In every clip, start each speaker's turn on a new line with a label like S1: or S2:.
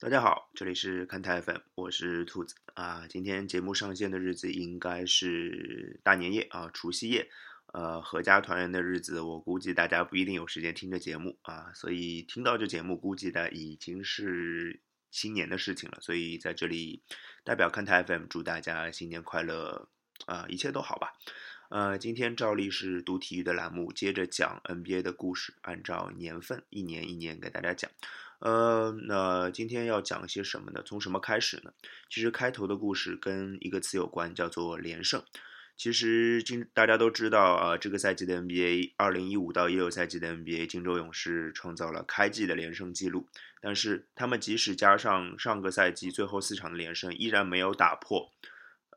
S1: 大家好，这里是看台 FM，我是兔子啊。今天节目上线的日子应该是大年夜啊，除夕夜，呃，阖家团圆的日子。我估计大家不一定有时间听这节目啊，所以听到这节目，估计的已经是新年的事情了。所以在这里代表看台 FM 祝大家新年快乐啊，一切都好吧。呃，今天照例是读体育的栏目，接着讲 NBA 的故事，按照年份，一年一年给大家讲。呃，那今天要讲些什么呢？从什么开始呢？其实开头的故事跟一个词有关，叫做连胜。其实今大家都知道啊，这个赛季的 NBA，二零一五到一六赛季的 NBA，金州勇士创造了开季的连胜记录。但是他们即使加上上个赛季最后四场的连胜，依然没有打破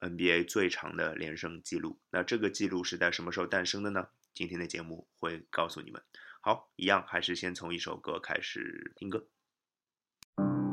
S1: NBA 最长的连胜记录。那这个记录是在什么时候诞生的呢？今天的节目会告诉你们。好，一样还是先从一首歌开始听歌。大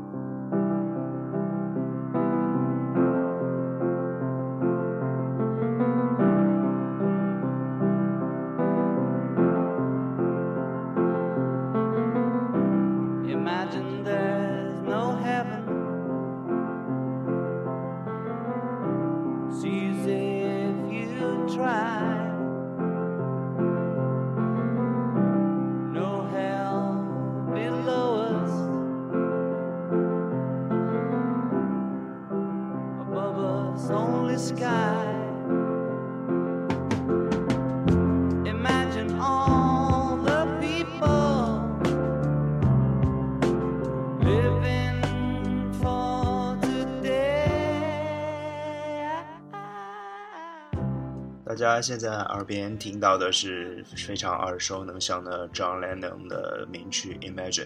S1: 大家现在耳边听到的是非常耳熟能详的 John Lennon 的名曲《Imagine》。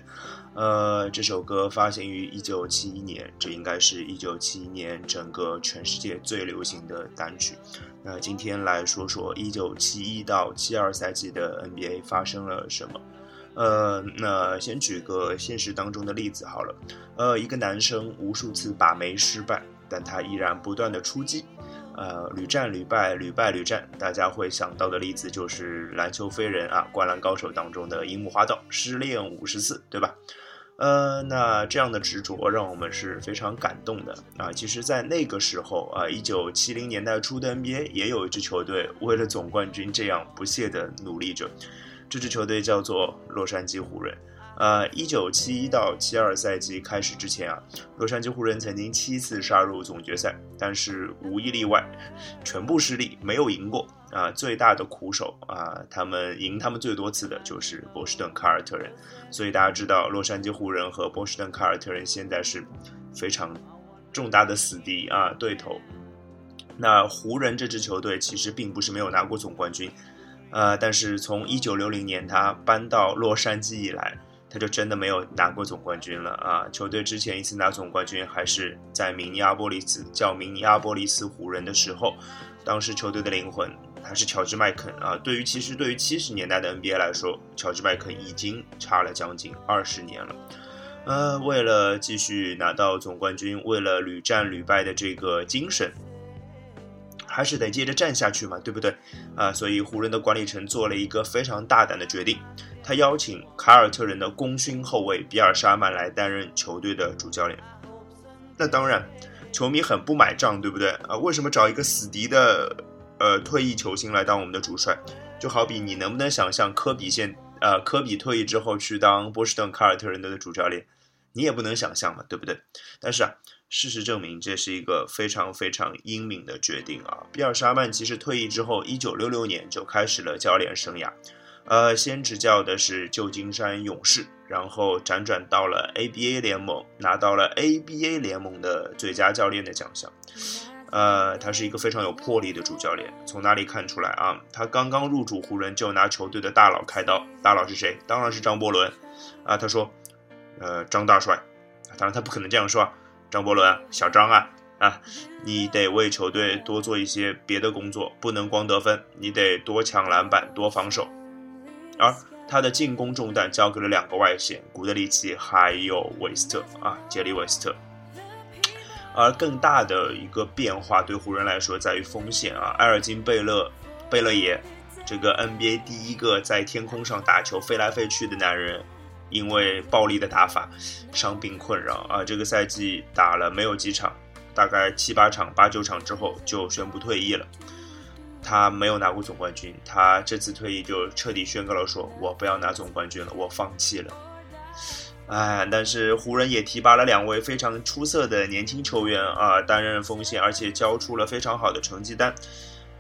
S1: 呃，这首歌发行于1971年，这应该是一九七一年整个全世界最流行的单曲。那今天来说说1971到72赛季的 NBA 发生了什么。呃，那先举个现实当中的例子好了。呃，一个男生无数次把妹失败，但他依然不断的出击。呃，屡战屡败，屡败屡战，大家会想到的例子就是篮球飞人啊，灌篮高手当中的樱木花道失恋五十次，对吧？呃，那这样的执着让我们是非常感动的啊。其实，在那个时候啊，一九七零年代初的 NBA 也有一支球队为了总冠军这样不懈的努力着，这支球队叫做洛杉矶湖人。呃，一九七一到七二赛季开始之前啊，洛杉矶湖人曾经七次杀入总决赛，但是无一例外，全部失利，没有赢过啊。最大的苦手啊，他们赢他们最多次的就是波士顿凯尔特人。所以大家知道，洛杉矶湖人和波士顿凯尔特人现在是非常重大的死敌啊，对头。那湖人这支球队其实并不是没有拿过总冠军，呃，但是从一九六零年他搬到洛杉矶以来。他就真的没有拿过总冠军了啊！球队之前一次拿总冠军还是在明尼阿波利斯叫明尼阿波利斯湖人的时候，当时球队的灵魂还是乔治麦肯啊。对于其实对于七十年代的 NBA 来说，乔治麦肯已经差了将近二十年了。呃，为了继续拿到总冠军，为了屡战屡败的这个精神。还是得接着战下去嘛，对不对？啊，所以湖人的管理层做了一个非常大胆的决定，他邀请凯尔特人的功勋后卫比尔沙曼来担任球队的主教练。那当然，球迷很不买账，对不对？啊，为什么找一个死敌的呃退役球星来当我们的主帅？就好比你能不能想象科比现呃科比退役之后去当波士顿凯尔特人的主教练？你也不能想象嘛，对不对？但是啊。事实证明，这是一个非常非常英明的决定啊！比尔·沙曼其实退役之后，一九六六年就开始了教练生涯，呃，先执教的是旧金山勇士，然后辗转到了 ABA 联盟，拿到了 ABA 联盟的最佳教练的奖项。呃，他是一个非常有魄力的主教练。从哪里看出来啊？他刚刚入主湖人就拿球队的大佬开刀，大佬是谁？当然是张伯伦啊！他说：“呃，张大帅。”当然他不可能这样说。张伯伦，小张啊啊，你得为球队多做一些别的工作，不能光得分，你得多抢篮板，多防守。而他的进攻重担交给了两个外线，古德里奇还有韦斯特啊，杰里韦斯特。而更大的一个变化对湖人来说在于风险啊，埃尔金贝勒贝勒爷，这个 NBA 第一个在天空上打球飞来飞去的男人，因为暴力的打法，伤病困扰啊。这个赛季打了没有几场，大概七八场、八九场之后就宣布退役了。他没有拿过总冠军，他这次退役就彻底宣告了，说我不要拿总冠军了，我放弃了。哎，但是湖人也提拔了两位非常出色的年轻球员啊，担任锋线，而且交出了非常好的成绩单。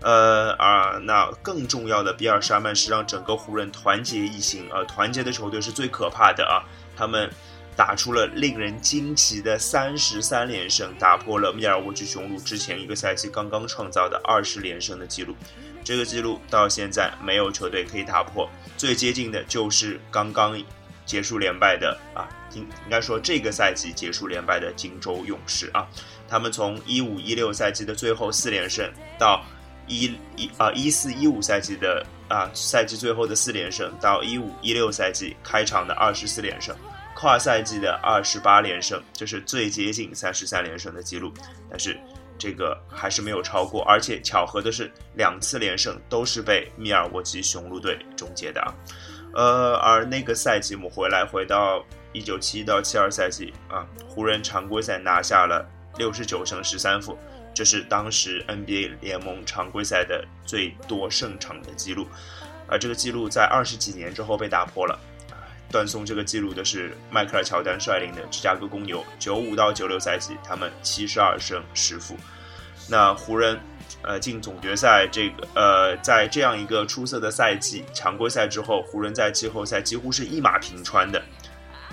S1: 呃啊，那更重要的，比尔·沙曼是让整个湖人团结一心啊，团结的球队是最可怕的啊。他们打出了令人惊奇的三十三连胜，打破了密尔沃基雄鹿之前一个赛季刚刚创造的二十连胜的记录。这个记录到现在没有球队可以打破，最接近的就是刚刚。结束连败的啊，应应该说这个赛季结束连败的金州勇士啊，他们从一五一六赛季的最后四连胜到一一啊一四一五赛季的啊赛季最后的四连胜，到一五一六赛季开场的二十四连胜，跨赛季的二十八连胜，这是最接近三十三连胜的记录，但是这个还是没有超过，而且巧合的是两次连胜都是被密尔沃基雄鹿队终结的啊。呃，而那个赛季，我们回来回到一九七一到七二赛季啊，湖人常规赛拿下了六十九胜十三负，这是当时 NBA 联盟常规赛的最多胜场的记录，而这个记录在二十几年之后被打破了。断送这个记录的是迈克尔乔丹率领的芝加哥公牛，九五到九六赛季他们七十二胜十负，那湖人。呃，进总决赛这个呃，在这样一个出色的赛季，常规赛之后，湖人在季后赛几乎是一马平川的，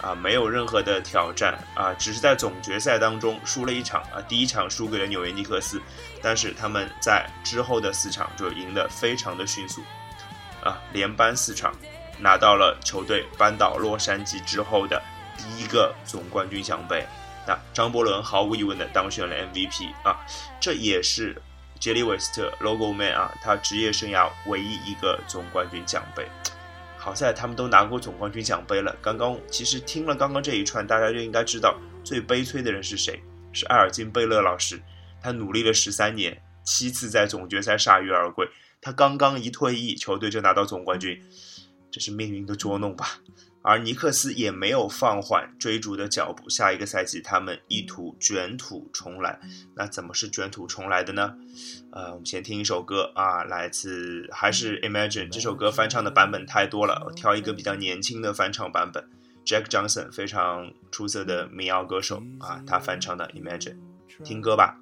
S1: 啊，没有任何的挑战啊，只是在总决赛当中输了一场啊，第一场输给了纽约尼克斯，但是他们在之后的四场就赢得非常的迅速，啊，连扳四场，拿到了球队扳倒洛杉矶之后的第一个总冠军奖杯，那张伯伦毫无疑问的当选了 MVP 啊，这也是。杰里韦斯特 Logo Man 啊，他职业生涯唯一一个总冠军奖杯。好在他们都拿过总冠军奖杯了。刚刚其实听了刚刚这一串，大家就应该知道最悲催的人是谁？是艾尔金贝勒老师。他努力了十三年，七次在总决赛铩羽而归。他刚刚一退役，球队就拿到总冠军，这是命运的捉弄吧？而尼克斯也没有放缓追逐的脚步，下一个赛季他们意图卷土重来。那怎么是卷土重来的呢？呃，我们先听一首歌啊，来自还是 Imagine 这首歌翻唱的版本太多了，我挑一个比较年轻的翻唱版本，Jack Johnson 非常出色的民谣歌手啊，他翻唱的 Imagine，听歌吧。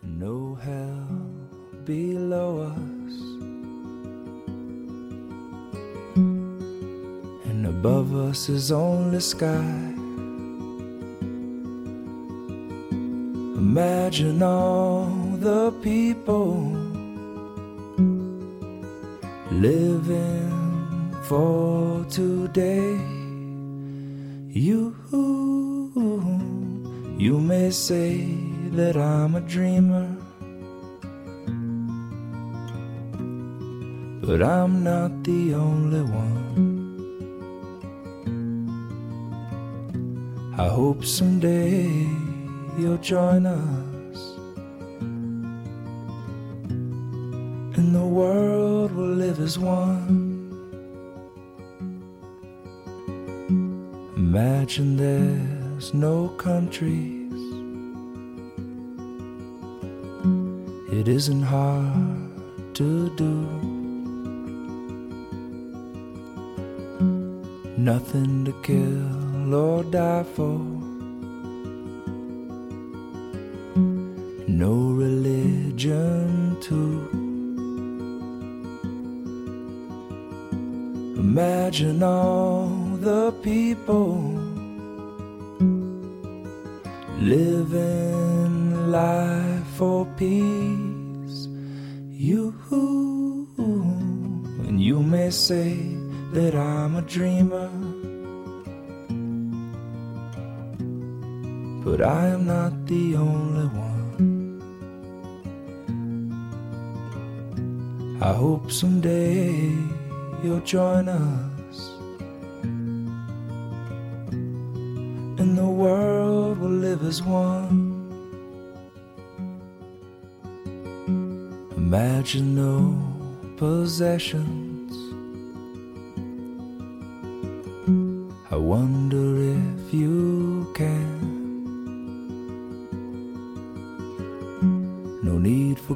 S1: No hell below. Above us is only sky. Imagine all the people living for today. You, you may say that I'm a dreamer. But I'm not the only one. I hope someday you'll join us and the world will live as one. Imagine there's no countries. It isn't hard to do. Nothing to kill Lord die for. No religion too. Imagine all the people living life for peace. You and you may say that I'm a dreamer. But I am not the only one. I hope someday you'll join us, and the world will live as one. Imagine no possessions,
S2: I wonder if you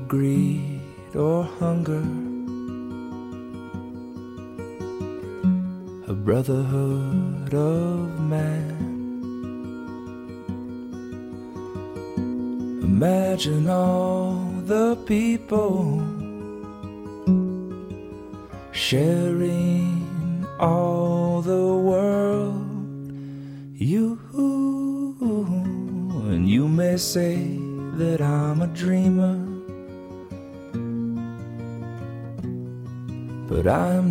S2: greed or hunger. A brotherhood of man. Imagine all the people sharing all the world. You and you may say that I'm a dreamer, I'm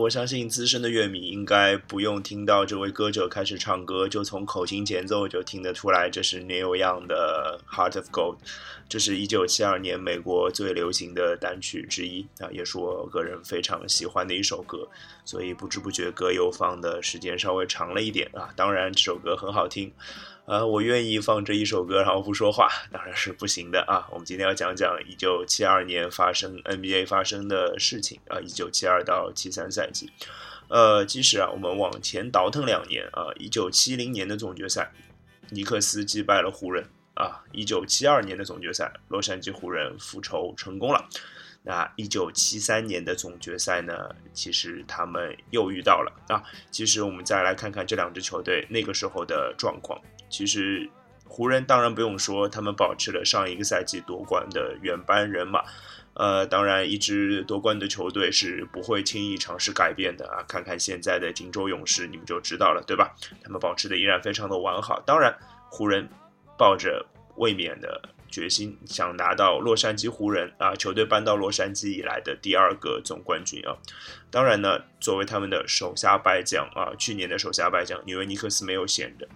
S1: 我相信资深的乐迷应该不用听到这位歌者开始唱歌，就从口型节奏就听得出来，这是 Neil Young 的《Heart of Gold》，这是一九七二年美国最流行的单曲之一啊，也是我个人非常喜欢的一首歌，所以不知不觉歌又放的时间稍微长了一点啊。当然，这首歌很好听。呃，我愿意放这一首歌，然后不说话，当然是不行的啊。我们今天要讲讲一九七二年发生 NBA 发生的事情啊，一九七二到七三赛季。呃，其实啊，我们往前倒腾两年啊，一九七零年的总决赛，尼克斯击败了湖人啊。一九七二年的总决赛，洛杉矶湖人复仇成功了。那一九七三年的总决赛呢，其实他们又遇到了啊。其实我们再来看看这两支球队那个时候的状况。其实，湖人当然不用说，他们保持了上一个赛季夺冠的原班人马。呃，当然，一支夺冠的球队是不会轻易尝试改变的啊。看看现在的金州勇士，你们就知道了，对吧？他们保持的依然非常的完好。当然，湖人抱着卫冕的决心，想拿到洛杉矶湖人啊球队搬到洛杉矶以来的第二个总冠军啊。当然呢，作为他们的手下败将啊，去年的手下败将纽约尼克斯没有闲着。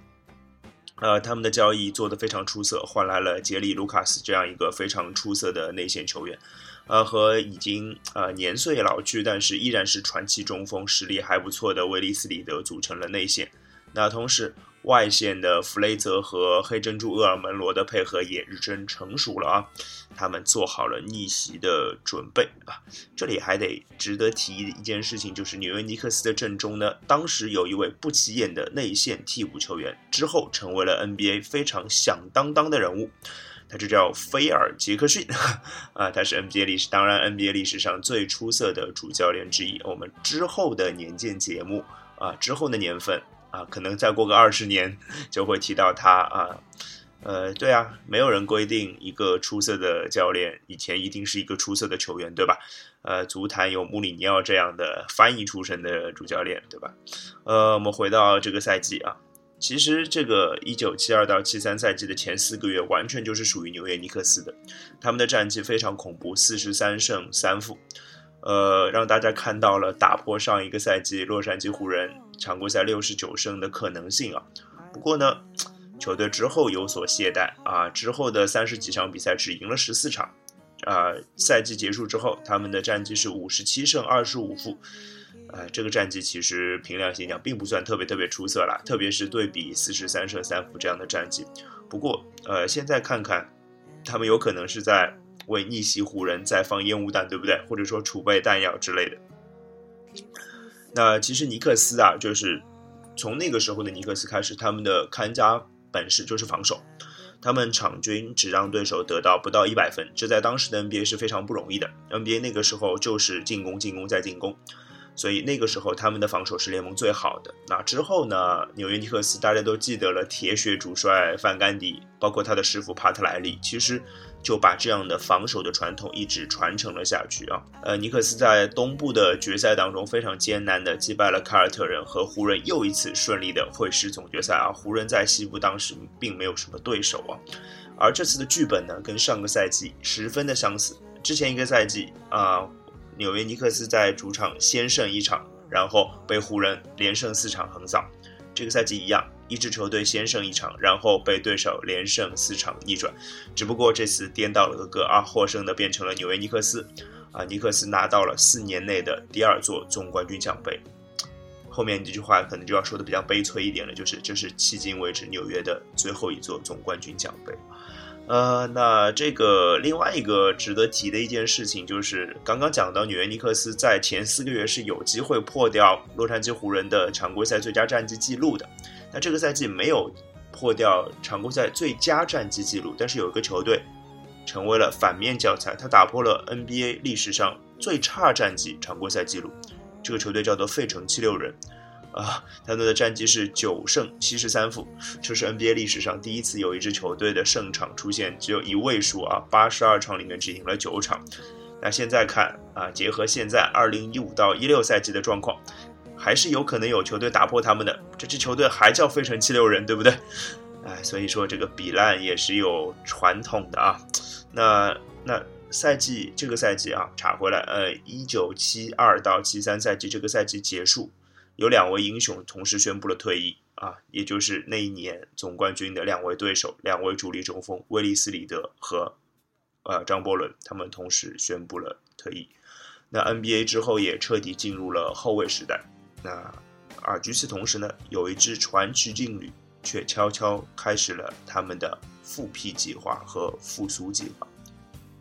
S1: 呃，他们的交易做得非常出色，换来了杰里·卢卡斯这样一个非常出色的内线球员，呃，和已经呃年岁老去，但是依然是传奇中锋、实力还不错的威利斯·里德组成了内线。那同时，外线的弗雷泽和黑珍珠厄尔门罗的配合也日臻成熟了啊，他们做好了逆袭的准备啊。这里还得值得提一件事情，就是纽约尼克斯的阵中呢，当时有一位不起眼的内线替补球员，之后成为了 NBA 非常响当当的人物，他就叫菲尔杰克逊啊，他是 NBA 历史，当然 NBA 历史上最出色的主教练之一。我们之后的年鉴节目啊，之后的年份。啊，可能再过个二十年就会提到他啊，呃，对啊，没有人规定一个出色的教练以前一定是一个出色的球员，对吧？呃，足坛有穆里尼奥这样的翻译出身的主教练，对吧？呃，我们回到这个赛季啊，其实这个一九七二到七三赛季的前四个月完全就是属于纽约尼克斯的，他们的战绩非常恐怖，四十三胜三负。呃，让大家看到了打破上一个赛季洛杉矶湖人常规赛六十九胜的可能性啊。不过呢，球队之后有所懈怠啊，之后的三十几场比赛只赢了十四场，啊，赛季结束之后，他们的战绩是五十七胜二十五负，啊，这个战绩其实凭良心讲并不算特别特别出色啦，特别是对比四十三胜三负这样的战绩。不过，呃，现在看看，他们有可能是在。为逆袭湖人再放烟雾弹，对不对？或者说储备弹药之类的。那其实尼克斯啊，就是从那个时候的尼克斯开始，他们的看家本事就是防守。他们场均只让对手得到不到一百分，这在当时的 NBA 是非常不容易的。NBA 那个时候就是进攻、进攻再进攻，所以那个时候他们的防守是联盟最好的。那之后呢，纽约尼克斯大家都记得了，铁血主帅范甘迪，包括他的师傅帕特莱利，其实。就把这样的防守的传统一直传承了下去啊。呃，尼克斯在东部的决赛当中非常艰难的击败了凯尔特人和湖人，又一次顺利的会师总决赛啊。湖人在西部当时并没有什么对手啊，而这次的剧本呢，跟上个赛季十分的相似。之前一个赛季啊，纽约尼克斯在主场先胜一场，然后被湖人连胜四场横扫。这个赛季一样。一支球队先胜一场，然后被对手连胜四场逆转，只不过这次颠倒了个个啊，获胜的变成了纽约尼克斯，啊，尼克斯拿到了四年内的第二座总冠军奖杯。后面这句话可能就要说的比较悲催一点了，就是这是迄今为止纽约的最后一座总冠军奖杯。呃，那这个另外一个值得提的一件事情就是，刚刚讲到纽约尼克斯在前四个月是有机会破掉洛杉矶湖人的常规赛最佳战绩记录的。那这个赛季没有破掉常规赛最佳战绩记录，但是有一个球队成为了反面教材，他打破了 NBA 历史上最差战绩常规赛记录。这个球队叫做费城七六人，啊，他们的战绩是九胜七十三负，这是 NBA 历史上第一次有一支球队的胜场出现只有一位数啊，八十二场里面只赢了九场。那现在看啊，结合现在二零一五到一六赛季的状况。还是有可能有球队打破他们的这支球队还叫费城七六人，对不对？哎，所以说这个比烂也是有传统的啊。那那赛季这个赛季啊，查回来，呃，一九七二到七三赛季这个赛季结束，有两位英雄同时宣布了退役啊，也就是那一年总冠军的两位对手，两位主力中锋威利斯里德和呃张伯伦，他们同时宣布了退役。那 NBA 之后也彻底进入了后卫时代。那，而与此同时呢，有一支传奇劲旅却悄悄开始了他们的复辟计划和复苏计划。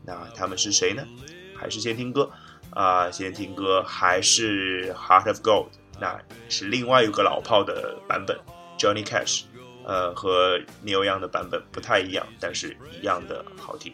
S1: 那他们是谁呢？还是先听歌啊？先听歌，还是 Heart of Gold？那是另外一个老炮的版本，Johnny Cash。呃，和 Neil Young 的版本不太一样，但是一样的好听。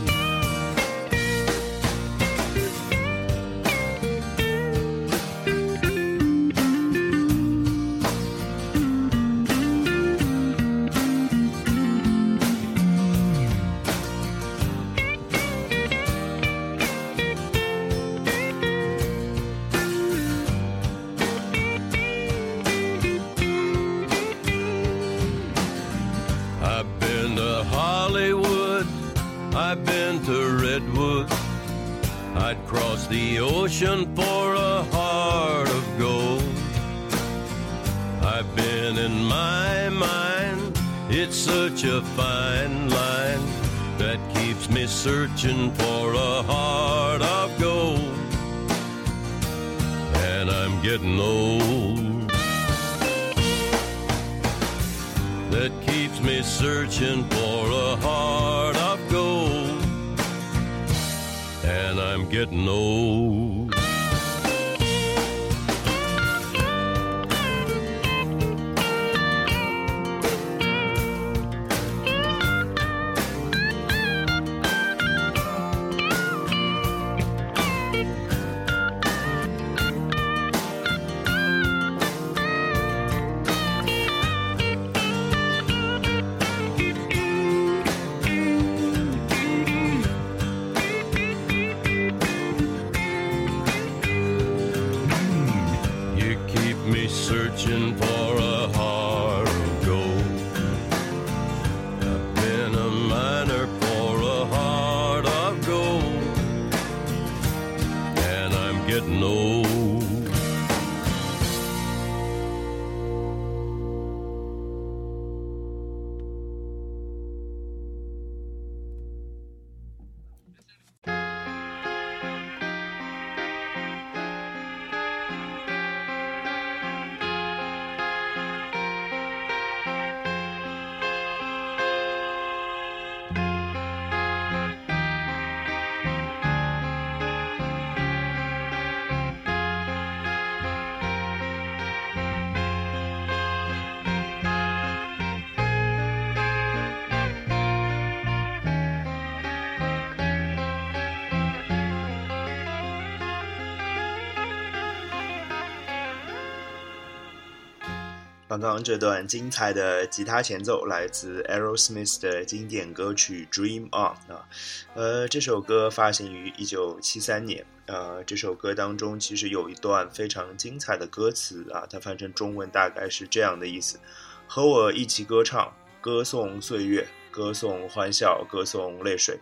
S1: 刚刚这段精彩的吉他前奏来自 Aerosmith 的经典歌曲《Dream On》啊，呃，这首歌发行于一九七三年。呃，这首歌当中其实有一段非常精彩的歌词啊，它翻成中文大概是这样的意思：和我一起歌唱，歌颂岁月，歌颂欢笑，歌颂泪水。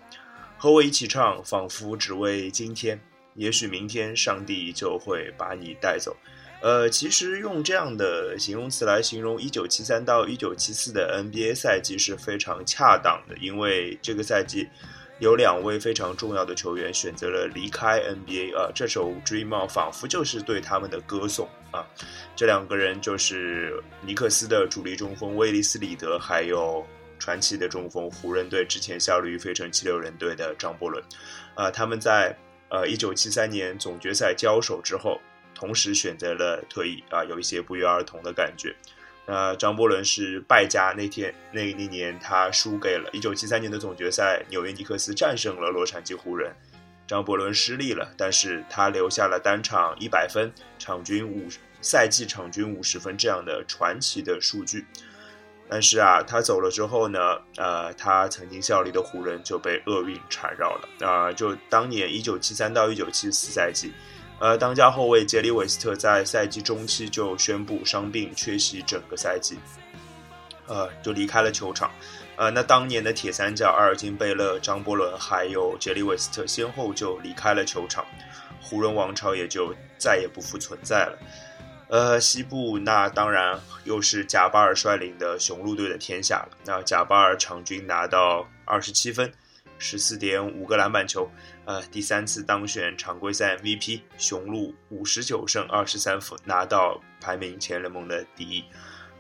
S1: 和我一起唱，仿佛只为今天。也许明天上帝就会把你带走。呃，其实用这样的形容词来形容1973到1974的 NBA 赛季是非常恰当的，因为这个赛季有两位非常重要的球员选择了离开 NBA 啊。这首《Dream On》仿佛就是对他们的歌颂啊。这两个人就是尼克斯的主力中锋威利斯·里德，还有传奇的中锋湖人队之前效力于费城七六人队的张伯伦。啊，他们在呃1973年总决赛交手之后。同时选择了退役啊，有一些不约而同的感觉。那张伯伦是败家，那天那那年他输给了1973年的总决赛，纽约尼克斯战胜了洛杉矶湖人，张伯伦失利了，但是他留下了单场一百分，场均五赛季场均五十分这样的传奇的数据。但是啊，他走了之后呢，呃，他曾经效力的湖人就被厄运缠绕了啊，就当年1973到1974赛季。呃，当家后卫杰里韦斯特在赛季中期就宣布伤病缺席整个赛季，呃，就离开了球场。呃，那当年的铁三角阿尔金贝勒、张伯伦还有杰里韦斯特先后就离开了球场，湖人王朝也就再也不复存在了。呃，西部那当然又是贾巴尔率领的雄鹿队的天下了。那贾巴尔场均拿到二十七分。十四点五个篮板球，呃，第三次当选常规赛 MVP，雄鹿五十九胜二十三负拿到排名前联盟的第一。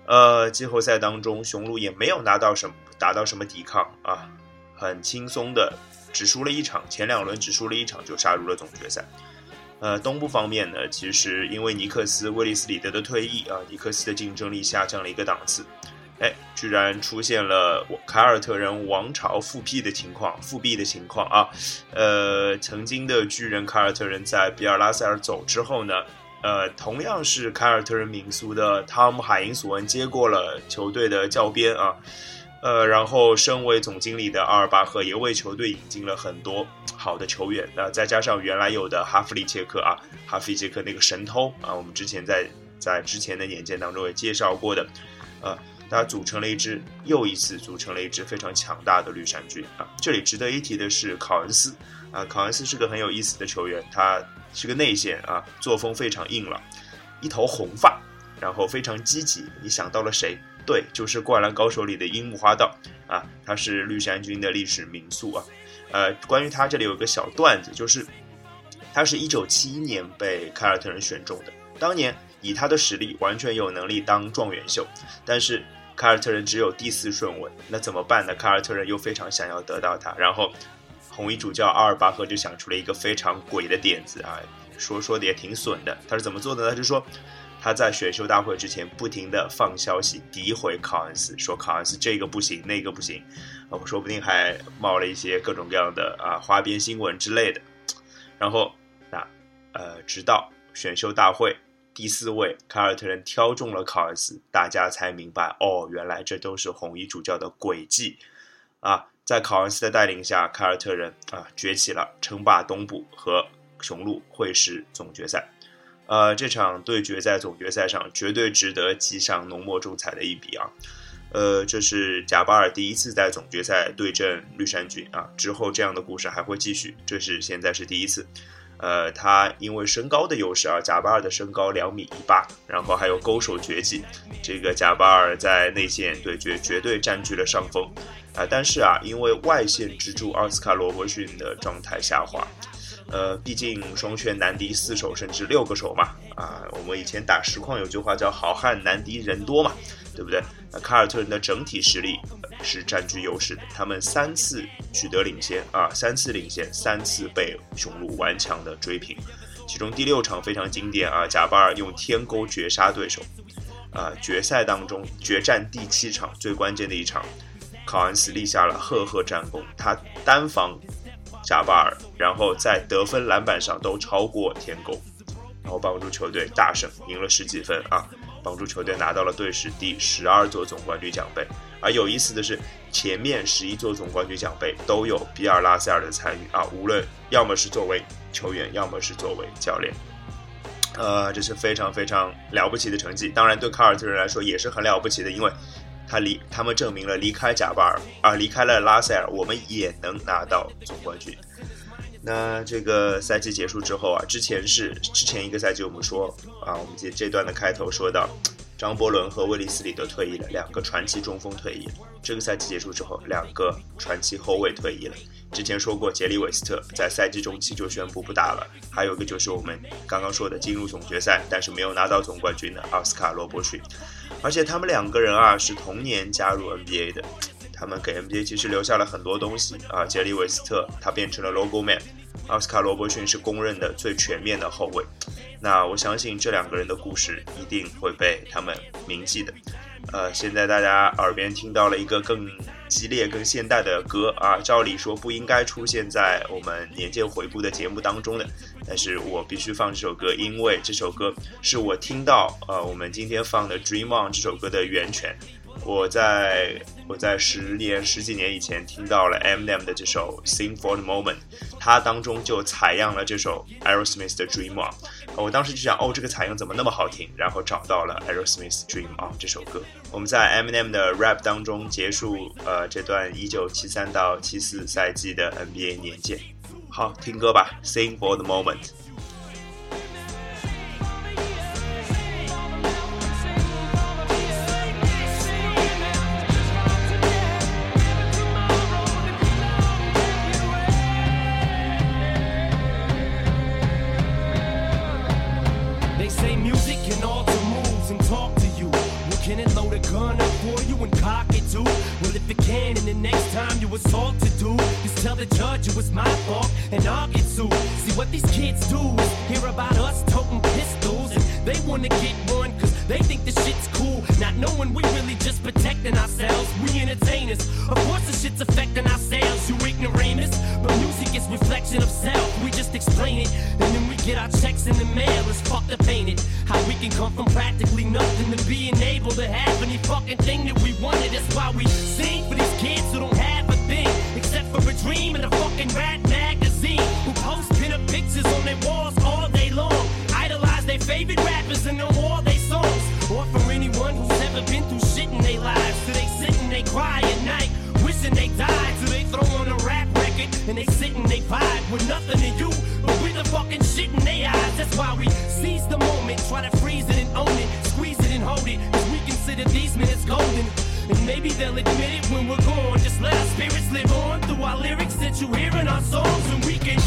S1: 呃，季后赛当中，雄鹿也没有拿到什么达到什么抵抗啊，很轻松的只输了一场，前两轮只输了一场就杀入了总决赛。呃，东部方面呢，其实因为尼克斯威利斯里德的退役啊，尼克斯的竞争力下降了一个档次。哎，居然出现了凯尔特人王朝复辟的情况，复辟的情况啊！呃，曾经的巨人凯尔特人在比尔拉塞尔走之后呢，呃，同样是凯尔特人民宿的汤姆海因索恩接过了球队的教鞭啊，呃，然后身为总经理的阿尔巴赫也为球队引进了很多好的球员，那再加上原来有的哈弗里切克啊，哈弗里切克那个神偷啊，我们之前在在之前的年鉴当中也介绍过的，呃。他组成了一支，又一次组成了一支非常强大的绿衫军啊！这里值得一提的是考恩斯啊，考恩斯是个很有意思的球员，他是个内线啊，作风非常硬朗，一头红发，然后非常积极。你想到了谁？对，就是《灌篮高手》里的樱木花道啊，他是绿衫军的历史名宿啊。呃，关于他这里有个小段子，就是他是一九七一年被凯尔特人选中的，当年以他的实力完全有能力当状元秀，但是。凯尔特人只有第四顺位，那怎么办呢？凯尔特人又非常想要得到他，然后红衣主教阿尔巴赫就想出了一个非常鬼的点子啊，说说的也挺损的。他是怎么做的呢？他就说他在选秀大会之前不停的放消息诋毁考恩斯，说考恩斯这个不行，那个不行，啊，说不定还冒了一些各种各样的啊花边新闻之类的。然后那呃，直到选秀大会。第四位，凯尔特人挑中了考尔斯，大家才明白哦，原来这都是红衣主教的诡计啊！在考尔斯的带领下，凯尔特人啊崛起了，称霸东部和雄鹿会师总决赛。呃，这场对决在总决赛上绝对值得记上浓墨重彩的一笔啊！呃，这是贾巴尔第一次在总决赛对阵绿衫军啊，之后这样的故事还会继续，这是现在是第一次。呃，他因为身高的优势啊，贾巴尔的身高两米一八，然后还有勾手绝技，这个贾巴尔在内线对决绝对占据了上风啊。但是啊，因为外线支柱奥斯卡罗伯逊的状态下滑，呃，毕竟双拳难敌四手甚至六个手嘛啊。我们以前打实况有句话叫好汉难敌人多嘛，对不对？那凯尔特人的整体实力。是占据优势的，他们三次取得领先啊，三次领先，三次被雄鹿顽强的追平，其中第六场非常经典啊，贾巴尔用天钩绝杀对手，啊，决赛当中决战第七场最关键的一场，考恩斯立下了赫赫战功，他单防贾巴尔，然后在得分篮板上都超过天钩，然后帮助球队大胜，赢了十几分啊。帮助球队拿到了队史第十二座总冠军奖杯。而有意思的是，前面十一座总冠军奖杯都有比尔·拉塞尔的参与啊，无论要么是作为球员，要么是作为教练。呃，这是非常非常了不起的成绩。当然，对凯尔特人来说也是很了不起的，因为他离他们证明了离开贾巴尔啊，离开了拉塞尔，我们也能拿到总冠军。那这个赛季结束之后啊，之前是之前一个赛季我们说啊，我们这这段的开头说到，张伯伦和威利斯里都退役了，两个传奇中锋退役了。这个赛季结束之后，两个传奇后卫退役了。之前说过，杰里韦斯特在赛季中期就宣布不打了。还有一个就是我们刚刚说的进入总决赛，但是没有拿到总冠军的奥斯卡罗伯逊。而且他们两个人啊是同年加入 NBA 的，他们给 NBA 其实留下了很多东西啊。杰里韦斯特他变成了 Logo Man，奥斯卡罗伯逊是公认的最全面的后卫。那我相信这两个人的故事一定会被他们铭记的。呃，现在大家耳边听到了一个更激烈、更现代的歌啊，照理说不应该出现在我们年鉴回顾的节目当中的，但是我必须放这首歌，因为这首歌是我听到呃我们今天放的《Dream On》这首歌的源泉。我在我在十年十几年以前听到了 Eminem 的这首《Sing for the Moment》，它当中就采样了这首 Aerosmith 的《Dream On》。我当时就想，哦，这个采样怎么那么好听？然后找到了 Aerosmith《Dream On》这首歌。我们在 Eminem 的 rap 当中结束呃这段一九七三到七四赛季的 NBA 年鉴。好，听歌吧，《Sing for the Moment》。
S3: Of course the shit's affecting our sales, you ignoramus. But music is reflection of self. We just explain it. And then we get our checks in the mail. It's fucked up, ain't it? How we can come from practically nothing to being able to have any fucking thing that we wanted. That's why we sing for these kids who don't have a thing. Except for a dream and a fucking rat magazine. Who post pin-up pictures on their walls all day long. Idolize their favorite rappers and know cry at night. Wishing they died. So they throw on a rap record and they sit and they vibe with nothing to you. But with the fucking shit in their eyes. That's why we seize the moment. Try to freeze it and own it. Squeeze it and hold it. Cause we consider these minutes golden. And maybe they'll admit it when we're gone. Just let our spirits live on through our lyrics that you hear in our songs. And we can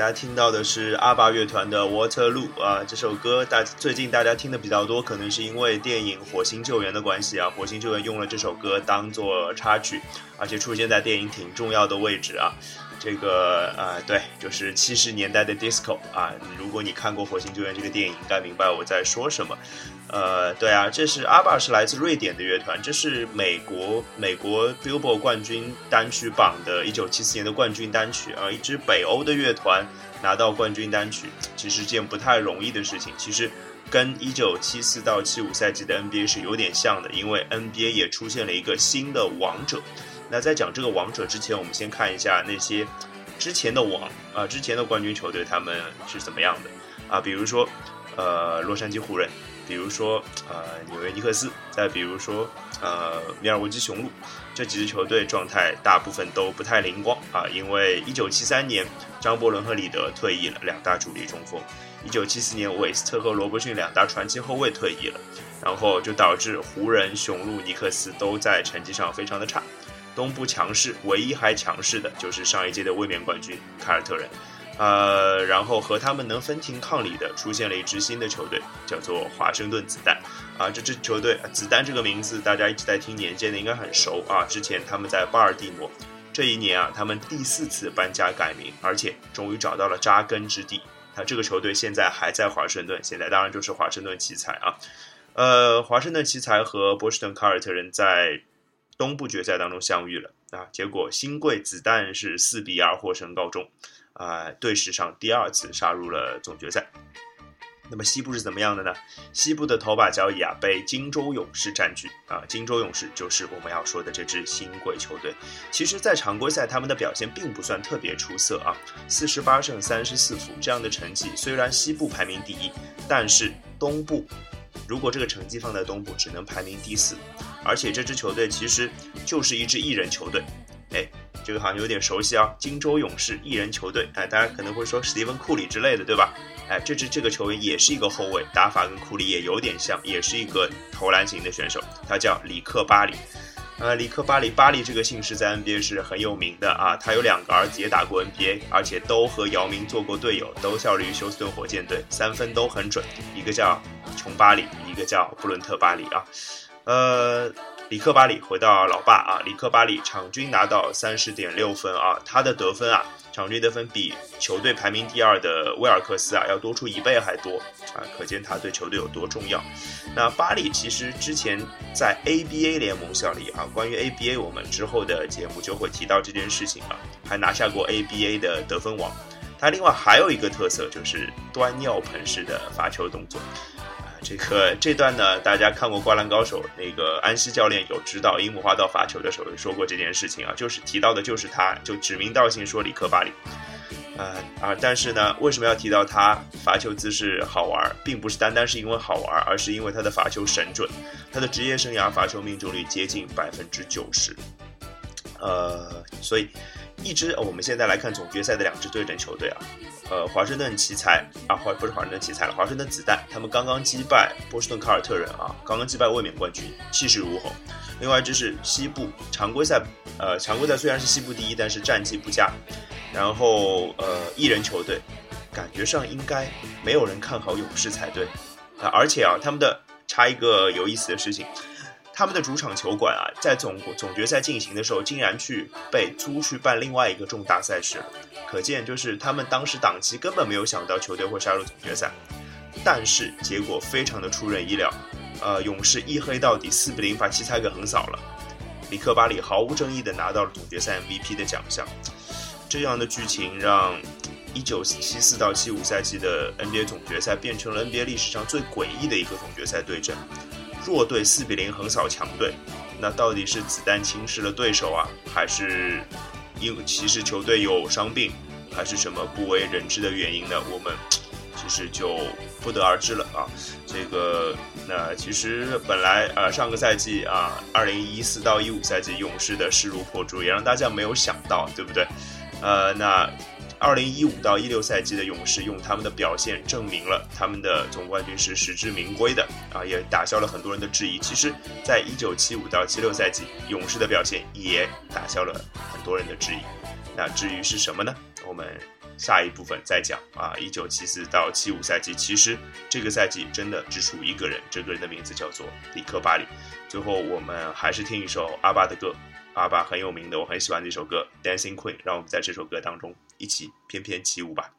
S1: 大家听到的是阿爸乐团的《Waterloo》啊，这首歌大最近大家听的比较多，可能是因为电影《火星救援》的关系啊，《火星救援》用了这首歌当做插曲，而且出现在电影挺重要的位置啊。这个啊，对，就是七十年代的 disco 啊。如果你看过《火星救援》这个电影，应该明白我在说什么。呃，对啊，这是阿巴是来自瑞典的乐团，这是美国美国 Billboard 冠军单曲榜的一九七四年的冠军单曲啊。一支北欧的乐团拿到冠军单曲，其实件不太容易的事情。其实跟一九七四到七五赛季的 NBA 是有点像的，因为 NBA 也出现了一个新的王者。那在讲这个王者之前，我们先看一下那些之前的王啊，之前的冠军球队他们是怎么样的啊？比如说，呃，洛杉矶湖人，比如说，呃，纽约尼克斯，再比如说，呃，米尔沃基雄鹿，这几支球队状态大部分都不太灵光啊，因为一九七三年张伯伦和里德退役了，两大主力中锋；一九七四年韦斯特和罗伯逊两大传奇后卫退役了，然后就导致湖人、雄鹿、尼克斯都在成绩上非常的差。东部强势，唯一还强势的就是上一届的卫冕冠军凯尔特人，呃，然后和他们能分庭抗礼的出现了一支新的球队，叫做华盛顿子弹，啊，这支球队子弹这个名字大家一直在听年间的应该很熟啊，之前他们在巴尔的摩，这一年啊，他们第四次搬家改名，而且终于找到了扎根之地，啊，这个球队现在还在华盛顿，现在当然就是华盛顿奇才啊，呃，华盛顿奇才和波士顿凯尔特人在。东部决赛当中相遇了啊，结果新贵子弹是四比二获胜告终，啊，队史上第二次杀入了总决赛。那么西部是怎么样的呢？西部的头把交椅啊，被金州勇士占据啊，金州勇士就是我们要说的这支新贵球队。其实，在常规赛他们的表现并不算特别出色啊，四十八胜三十四负这样的成绩，虽然西部排名第一，但是东部。如果这个成绩放在东部，只能排名第四，而且这支球队其实就是一支一人球队。哎，这个好像有点熟悉啊，金州勇士一人球队。哎，大家可能会说史蒂芬库里之类的，对吧？哎，这支这个球员也是一个后卫，打法跟库里也有点像，也是一个投篮型的选手，他叫里克巴里。呃，里克巴里，巴里这个姓氏在 NBA 是很有名的啊。他有两个儿子也打过 NBA，而且都和姚明做过队友，都效力于休斯顿火箭队，三分都很准。一个叫琼巴里，一个叫布伦特巴里啊。呃，里克巴里回到老爸啊，里克巴里场均拿到三十点六分啊，他的得分啊。场均得分比球队排名第二的威尔克斯啊要多出一倍还多啊，可见他对球队有多重要。那巴里其实之前在 ABA 联盟效力啊，关于 ABA 我们之后的节目就会提到这件事情啊，还拿下过 ABA 的得分王。他另外还有一个特色就是端尿盆式的罚球动作。这个这段呢，大家看过《灌篮高手》，那个安西教练有指导樱木花道罚球的时候说过这件事情啊，就是提到的就是他，就指名道姓说里克巴里，呃啊，但是呢，为什么要提到他罚球姿势好玩，并不是单单是因为好玩，而是因为他的罚球神准，他的职业生涯罚球命中率接近百分之九十，呃，所以一支我们现在来看总决赛的两支对阵球队啊。呃，华盛顿奇才啊，华不是华盛顿奇才了，华盛顿子弹，他们刚刚击败波士顿凯尔特人啊，刚刚击败卫冕冠军，气势如虹。另外一支是西部常规赛，呃，常规赛虽然是西部第一，但是战绩不佳。然后呃，一人球队，感觉上应该没有人看好勇士才对啊。而且啊，他们的插一个有意思的事情。他们的主场球馆啊，在总总决赛进行的时候，竟然去被租去办另外一个重大赛事了。可见，就是他们当时档期根本没有想到球队会杀入总决赛。但是结果非常的出人意料，呃，勇士一黑到底，四比零把奇才给横扫了。里克巴里毫无争议的拿到了总决赛 MVP 的奖项。这样的剧情让一九七四到七五赛季的 NBA 总决赛变成了 NBA 历史上最诡异的一个总决赛对阵。弱队四比零横扫强队，那到底是子弹轻视了对手啊，还是因其实球队有伤病，还是什么不为人知的原因呢？我们其实就不得而知了啊。这个那其实本来呃上个赛季啊，二零一四到一五赛季勇士的势如破竹，也让大家没有想到，对不对？呃，那。二零一五到一六赛季的勇士用他们的表现证明了他们的总冠军是实至名归的啊，也打消了很多人的质疑。其实，在一九七五到七六赛季，勇士的表现也打消了很多人的质疑。那至于是什么呢？我们
S4: 下一部分再讲啊。一九七四到七五赛季，其实这个赛季真的只属一个人，这个人的名字叫做里克巴里。最后我们还是听一首阿爸的歌，阿爸很有名的，我很喜欢这首歌《Dancing Queen》，让我们在这首歌当中一起翩翩起舞吧。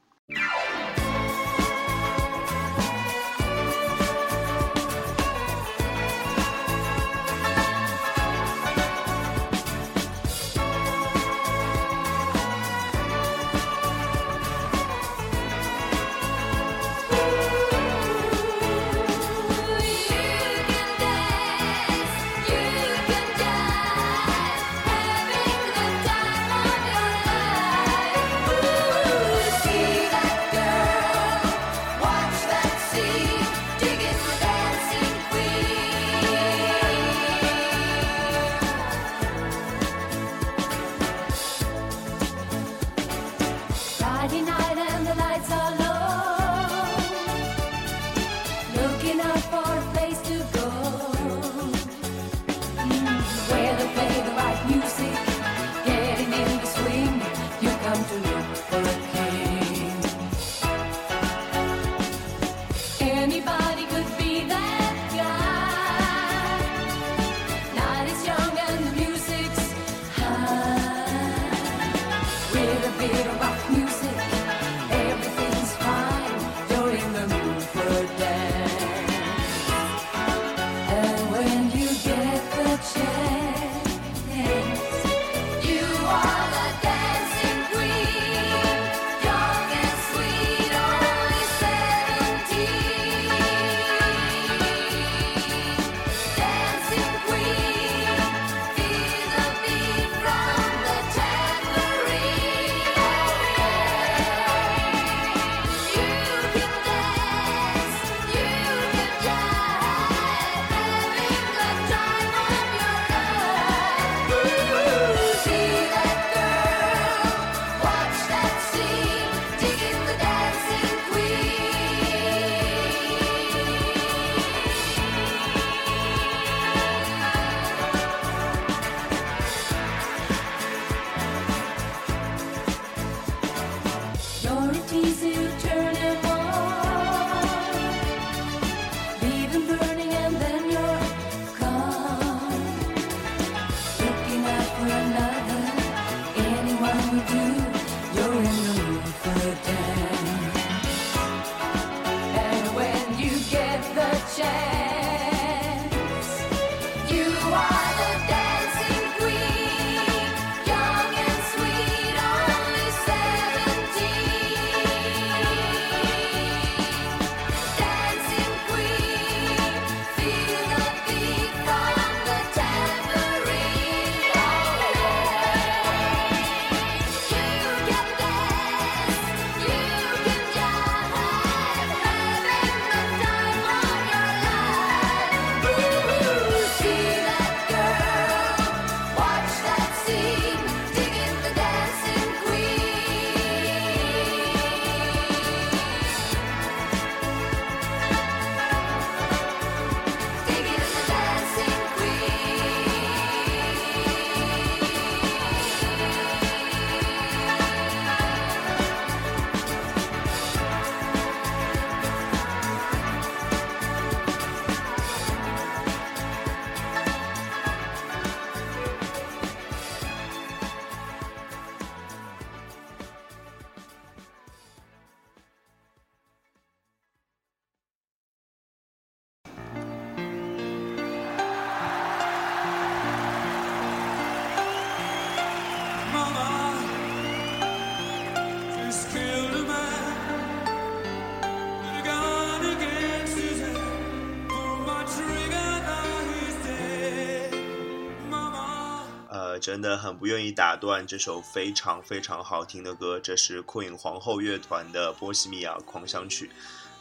S4: 真的很不愿意打断这首非常非常好听的歌，这是 Queen 皇后乐团的《波西米亚狂想曲》。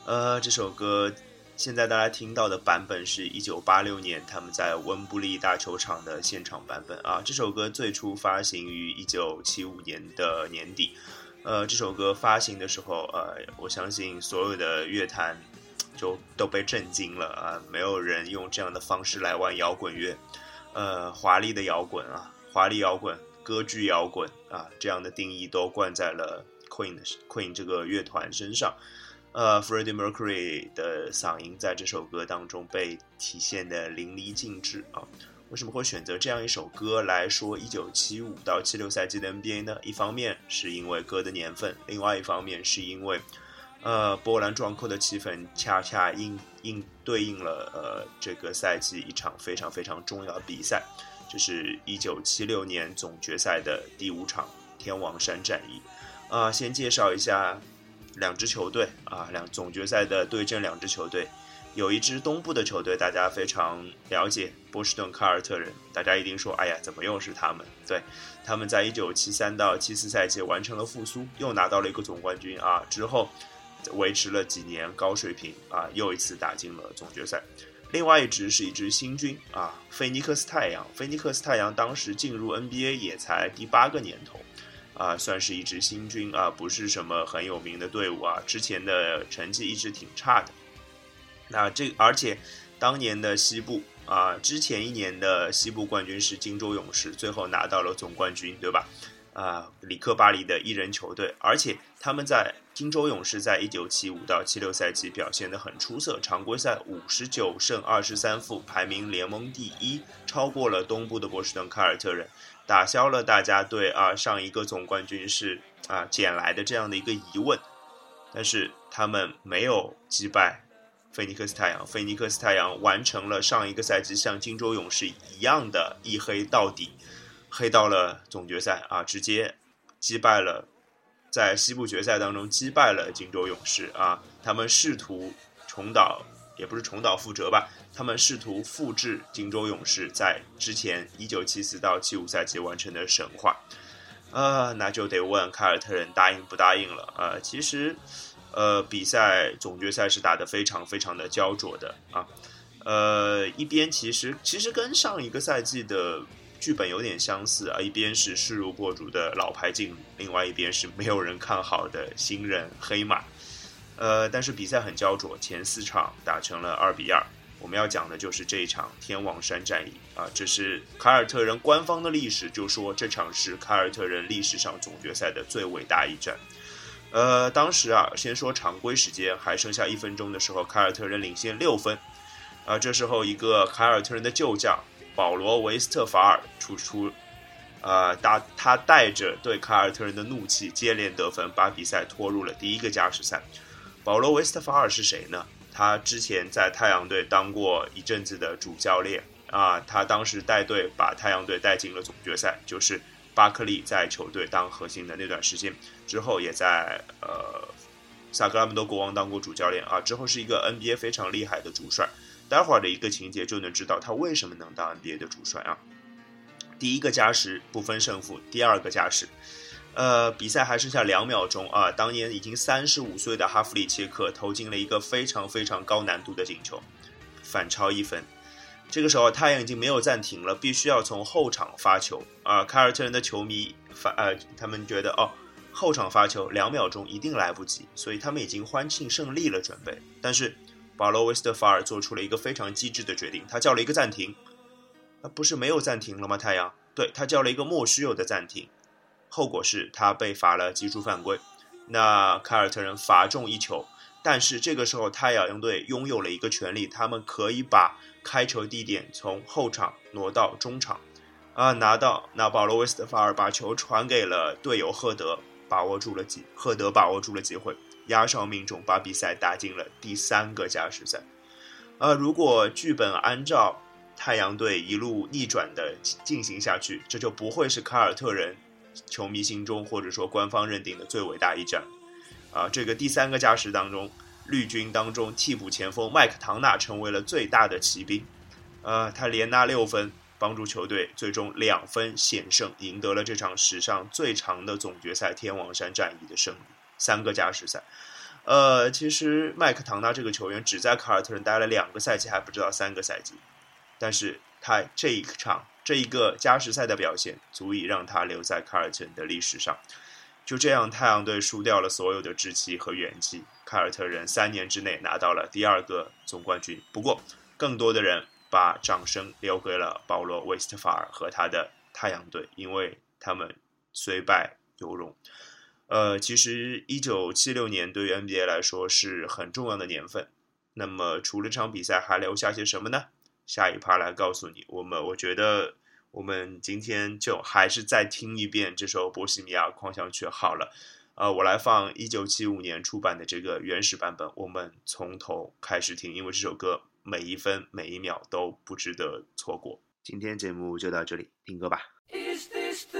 S4: 呃，这首歌现在大家听到的版本是一九八六年他们在温布利大球场的现场版本啊。这首歌最初发行于一九七五年的年底。呃，这首歌发行的时候，呃，我相信所有的乐坛就都被震惊了啊！没有人用这样的方式来玩摇滚乐，呃，华丽的摇滚啊！华丽摇滚、歌剧摇滚啊，这样的定义都冠在了
S1: Queen 的 Queen 这个乐团身上。呃，Freddie Mercury 的嗓音在这首歌当中被体现的淋漓尽致啊。为什么会选择这样一首歌来说1975到76赛季的 NBA 呢？一方面是因为歌的年份，另外一方面是因为，呃，波澜壮阔的气氛恰恰应应对应了呃这个赛季一场非常非常重要的比赛，就是1976年总决赛的第五场天王山战役。啊，先介绍一下两支球队啊，两总决赛的对阵两支球队。有一支东部的球队，大家非常了解，波士顿凯尔特人。大家一定说：“哎呀，怎么又是他们？”对，他们在一九七三到七四赛季完成了复苏，又拿到了一个总冠军啊。之后维持了几年高水平啊，又一次打进了总决赛。另外一支是一支新军啊，菲尼克斯太阳。菲尼克斯太阳当时进入 NBA 也才第八个年头啊，算是一支新军啊，不是什么很有名的队伍啊，之前的成绩一直挺差的。那这而且，当年的西部啊，之前一年的西部冠军是金州勇士，最后拿到了总冠军，对吧？啊，里克巴黎的一人球队，而且他们在金州勇士在一九七五到七六赛季表现得很出色，常规赛五十九胜二十三负，排名联盟第一，超过了东部的波士顿凯尔特人，打消了大家对啊上一个总冠军是啊捡来的这样的一个疑问，但是他们没有击败。菲尼克斯太阳，菲尼克斯太阳完成了上一个赛季像金州勇士一样的一黑到底，黑到了总决赛啊，直接击败了在西部决赛当中击败了金州勇士啊。他们试图重蹈，也不是重蹈覆辙吧，他们试图复制金州勇士在之前一九七四到七五赛季完成的神话。呃，那就得问凯尔特人答应不答应了啊。其实。呃，比赛总决赛是打得非常非常的焦灼的啊，呃，一边其实其实跟上一个赛季的剧本有点相似啊，一边是势如破竹的老牌劲旅，另外一边是没有人看好的新人黑马，呃，但是比赛很焦灼，前四场打成了二比二，我们要讲的就是这一场天王山战役啊，这是凯尔特人官方的历史，就说这场是凯尔特人历史上总决赛的最伟大一战。呃，当时啊，先说常规时间还剩下一分钟的时候，凯尔特人领先六分。啊，这时候一个凯尔特人的旧将保罗·维斯特法尔出出，啊，他他带着对凯尔特人的怒气接连得分，把比赛拖入了第一个加时赛。保罗·维斯特法尔是谁呢？他之前在太阳队当过一阵子的主教练啊，他当时带队把太阳队带进了总决赛，就是。巴克利在球队当核心的那段时间之后，也在呃萨格拉门多国王当过主教练啊。之后是一个 NBA 非常厉害的主帅。待会儿的一个情节就能知道他为什么能当 NBA 的主帅啊。第一个加时不分胜负，第二个加时，呃，比赛还剩下两秒钟啊。当年已经三十五岁的哈弗里切克投进了一个非常非常高难度的进球，反超一分。这个时候太阳已经没有暂停了，必须要从后场发球啊！凯尔特人的球迷发呃，他们觉得哦，后场发球两秒钟一定来不及，所以他们已经欢庆胜利了，准备。但是保罗·维斯特法尔做出了一个非常机智的决定，他叫了一个暂停。那不是没有暂停了吗？太阳对他叫了一个莫须有的暂停，后果是他被罚了技术犯规。那凯尔特人罚中一球，但是这个时候太阳队拥有了一个权利，他们可以把。开球地点从后场挪到中场，啊，拿到那保罗·维斯特法尔把球传给了队友赫德，把握住了机，赫德把握住了机会，压哨命中，把比赛打进了第三个加时赛。呃，如果剧本按照太阳队一路逆转的进行下去，这就不会是凯尔特人球迷心中或者说官方认定的最伟大一战。啊，这个第三个加时当中。绿军当中，替补前锋麦克唐纳成为了最大的骑兵，呃，他连拿六分，帮助球队最终两分险胜，赢得了这场史上最长的总决赛天王山战役的胜利，三个加时赛。呃，其实麦克唐纳这个球员只在凯尔特人待了两个赛季，还不知道三个赛季，但是他这一场这一个加时赛的表现，足以让他留在凯尔特人的历史上。就这样，太阳队输掉了所有的志气和元气。凯尔特人三年之内拿到了第二个总冠军。不过，更多的人把掌声留给了保罗·韦斯特法尔和他的太阳队，因为他们虽败犹荣。呃，其实一九七六年对于 NBA 来说是很重要的年份。那么除了这场比赛，还留下些什么呢？下一趴来告诉你。我们我觉得我们今天就还是再听一遍这首《波西米亚狂想曲》好了。呃，我来放一九七五年出版的这个原始版本，我们从头开始听，因为这首歌每一分每一秒都不值得错过。今天节目就到这里，听歌吧。
S2: Is this the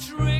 S2: dream.